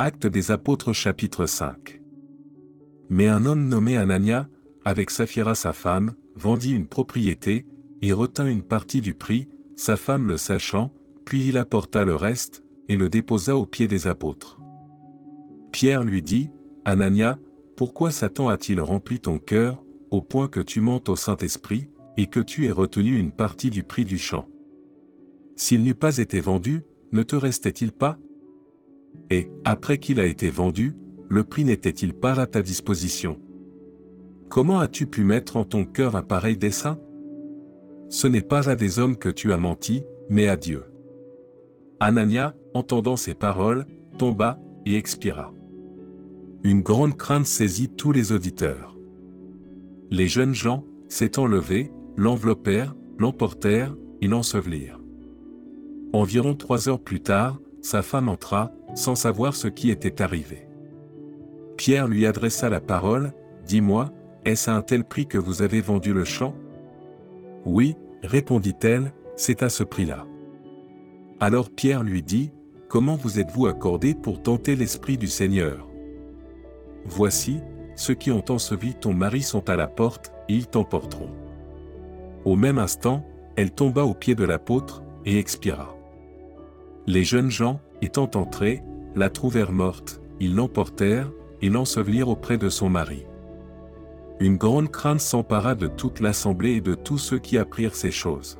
Acte des Apôtres chapitre 5. Mais un homme nommé Anania, avec Saphira sa femme, vendit une propriété, et retint une partie du prix, sa femme le sachant, puis il apporta le reste, et le déposa aux pieds des apôtres. Pierre lui dit, Anania, pourquoi Satan a-t-il rempli ton cœur, au point que tu mentes au Saint-Esprit, et que tu aies retenu une partie du prix du champ? S'il n'eût pas été vendu, ne te restait-il pas Et, après qu'il a été vendu, le prix n'était-il pas à ta disposition? Comment as-tu pu mettre en ton cœur un pareil dessein? Ce n'est pas à des hommes que tu as menti, mais à Dieu. Anania, entendant ces paroles, tomba et expira. Une grande crainte saisit tous les auditeurs. Les jeunes gens, s'étant levés, l'enveloppèrent, l'emportèrent et l'ensevelirent. Environ trois heures plus tard, sa femme entra, sans savoir ce qui était arrivé. Pierre lui adressa la parole, Dis-moi, est-ce à un tel prix que vous avez vendu le champ? Oui, répondit-elle, c'est à ce prix-là. Alors Pierre lui dit, Comment vous êtes-vous accordé pour tenter l'Esprit du Seigneur? Voici, ceux qui ont enseveli ton mari sont à la porte, ils t'emporteront. Au même instant, elle tomba aux pieds de l'apôtre, et expira. Les jeunes gens, étant entrés, la trouvèrent morte, ils l'emportèrent, et l'ensevelirent auprès de son mari. Une grande crainte s'empara de toute l'assemblée et de tous ceux qui apprirent ces choses.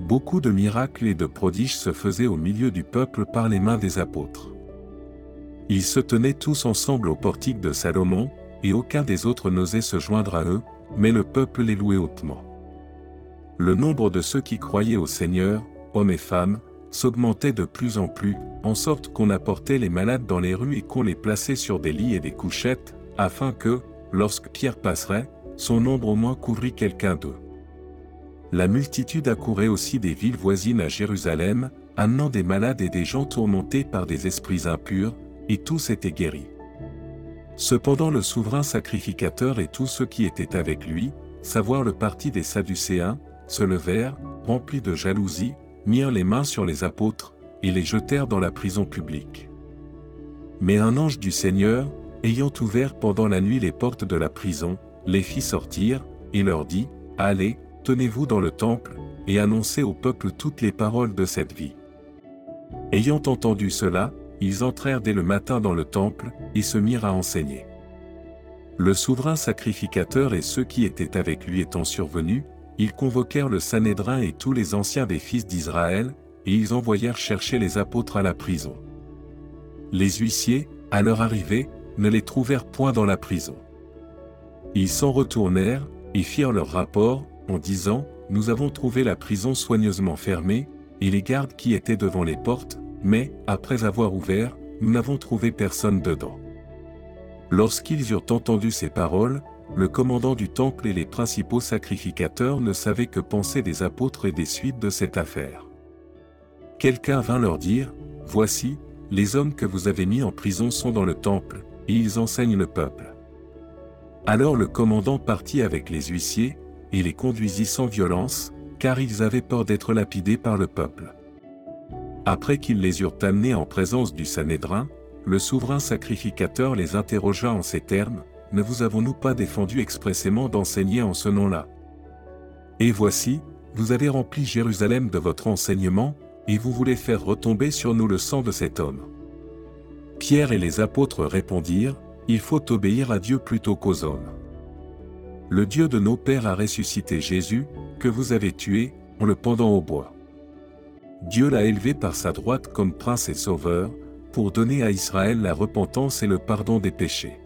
Beaucoup de miracles et de prodiges se faisaient au milieu du peuple par les mains des apôtres. Ils se tenaient tous ensemble au portique de Salomon, et aucun des autres n'osait se joindre à eux, mais le peuple les louait hautement. Le nombre de ceux qui croyaient au Seigneur, hommes et femmes, s'augmentait de plus en plus, en sorte qu'on apportait les malades dans les rues et qu'on les plaçait sur des lits et des couchettes, afin que, lorsque Pierre passerait, son ombre au moins couvrit quelqu'un d'eux. La multitude accourait aussi des villes voisines à Jérusalem, amenant des malades et des gens tourmentés par des esprits impurs, et tous étaient guéris. Cependant le souverain sacrificateur et tous ceux qui étaient avec lui, savoir le parti des Sadducéens, se levèrent, remplis de jalousie, mirent les mains sur les apôtres, et les jetèrent dans la prison publique. Mais un ange du Seigneur, ayant ouvert pendant la nuit les portes de la prison, les fit sortir, et leur dit, Allez, tenez-vous dans le temple, et annoncez au peuple toutes les paroles de cette vie. Ayant entendu cela, ils entrèrent dès le matin dans le temple, et se mirent à enseigner. Le souverain sacrificateur et ceux qui étaient avec lui étant survenus, ils convoquèrent le Sanhédrin et tous les anciens des fils d'Israël, et ils envoyèrent chercher les apôtres à la prison. Les huissiers, à leur arrivée, ne les trouvèrent point dans la prison. Ils s'en retournèrent, et firent leur rapport, en disant, Nous avons trouvé la prison soigneusement fermée, et les gardes qui étaient devant les portes, mais, après avoir ouvert, nous n'avons trouvé personne dedans. Lorsqu'ils eurent entendu ces paroles, le commandant du temple et les principaux sacrificateurs ne savaient que penser des apôtres et des suites de cette affaire. Quelqu'un vint leur dire, Voici, les hommes que vous avez mis en prison sont dans le temple, et ils enseignent le peuple. Alors le commandant partit avec les huissiers, et les conduisit sans violence, car ils avaient peur d'être lapidés par le peuple. Après qu'ils les eurent amenés en présence du Sanhédrin, le souverain sacrificateur les interrogea en ces termes, Ne vous avons-nous pas défendu expressément d'enseigner en ce nom-là? Et voici, vous avez rempli Jérusalem de votre enseignement, et vous voulez faire retomber sur nous le sang de cet homme. Pierre et les apôtres répondirent, Il faut obéir à Dieu plutôt qu'aux hommes. Le Dieu de nos pères a ressuscité Jésus, que vous avez tué, en le pendant au bois. Dieu l'a élevé par sa droite comme prince et sauveur, pour donner à Israël la repentance et le pardon des péchés.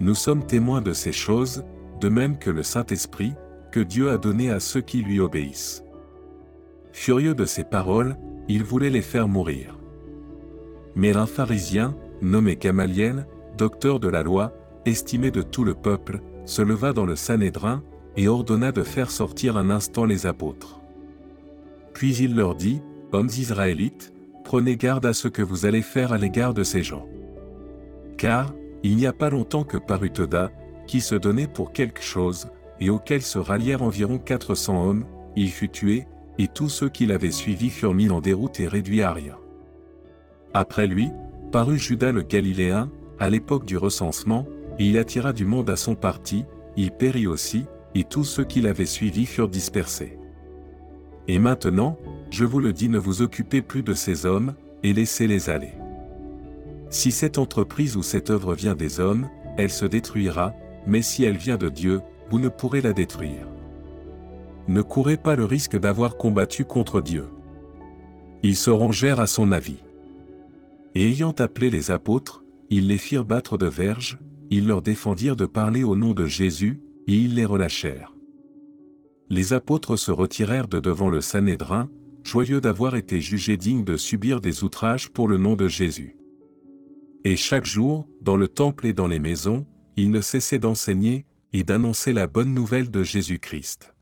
Nous sommes témoins de ces choses, de même que le Saint-Esprit, que Dieu a donné à ceux qui lui obéissent. Furieux de ces paroles, il voulait les faire mourir. Mais un pharisien, nommé Gamaliel, docteur de la loi, estimé de tout le peuple, se leva dans le Sanhédrin, et ordonna de faire sortir un instant les apôtres. Puis il leur dit, Hommes israélites, prenez garde à ce que vous allez faire à l'égard de ces gens. Car, il n'y a pas longtemps que parut Toda, qui se donnait pour quelque chose, et auquel se rallièrent environ 400 hommes, il fut tué, et tous ceux qui l'avaient suivi furent mis en déroute et réduits à rien. Après lui, parut Judas le Galiléen, à l'époque du recensement, et il attira du monde à son parti, il périt aussi, et tous ceux qui l'avaient suivi furent dispersés. Et maintenant, je vous le dis, ne vous occupez plus de ces hommes, et laissez-les aller. Si cette entreprise ou cette œuvre vient des hommes, elle se détruira, mais si elle vient de Dieu, vous ne pourrez la détruire. Ne courez pas le risque d'avoir combattu contre Dieu. Ils se rongèrent à son avis. Et ayant appelé les apôtres, ils les firent battre de verges, ils leur défendirent de parler au nom de Jésus, et ils les relâchèrent. Les apôtres se retirèrent de devant le Sanhédrin, joyeux d'avoir été jugés dignes de subir des outrages pour le nom de Jésus. Et chaque jour, dans le temple et dans les maisons, ils ne cessaient d'enseigner, et d'annoncer la bonne nouvelle de Jésus-Christ.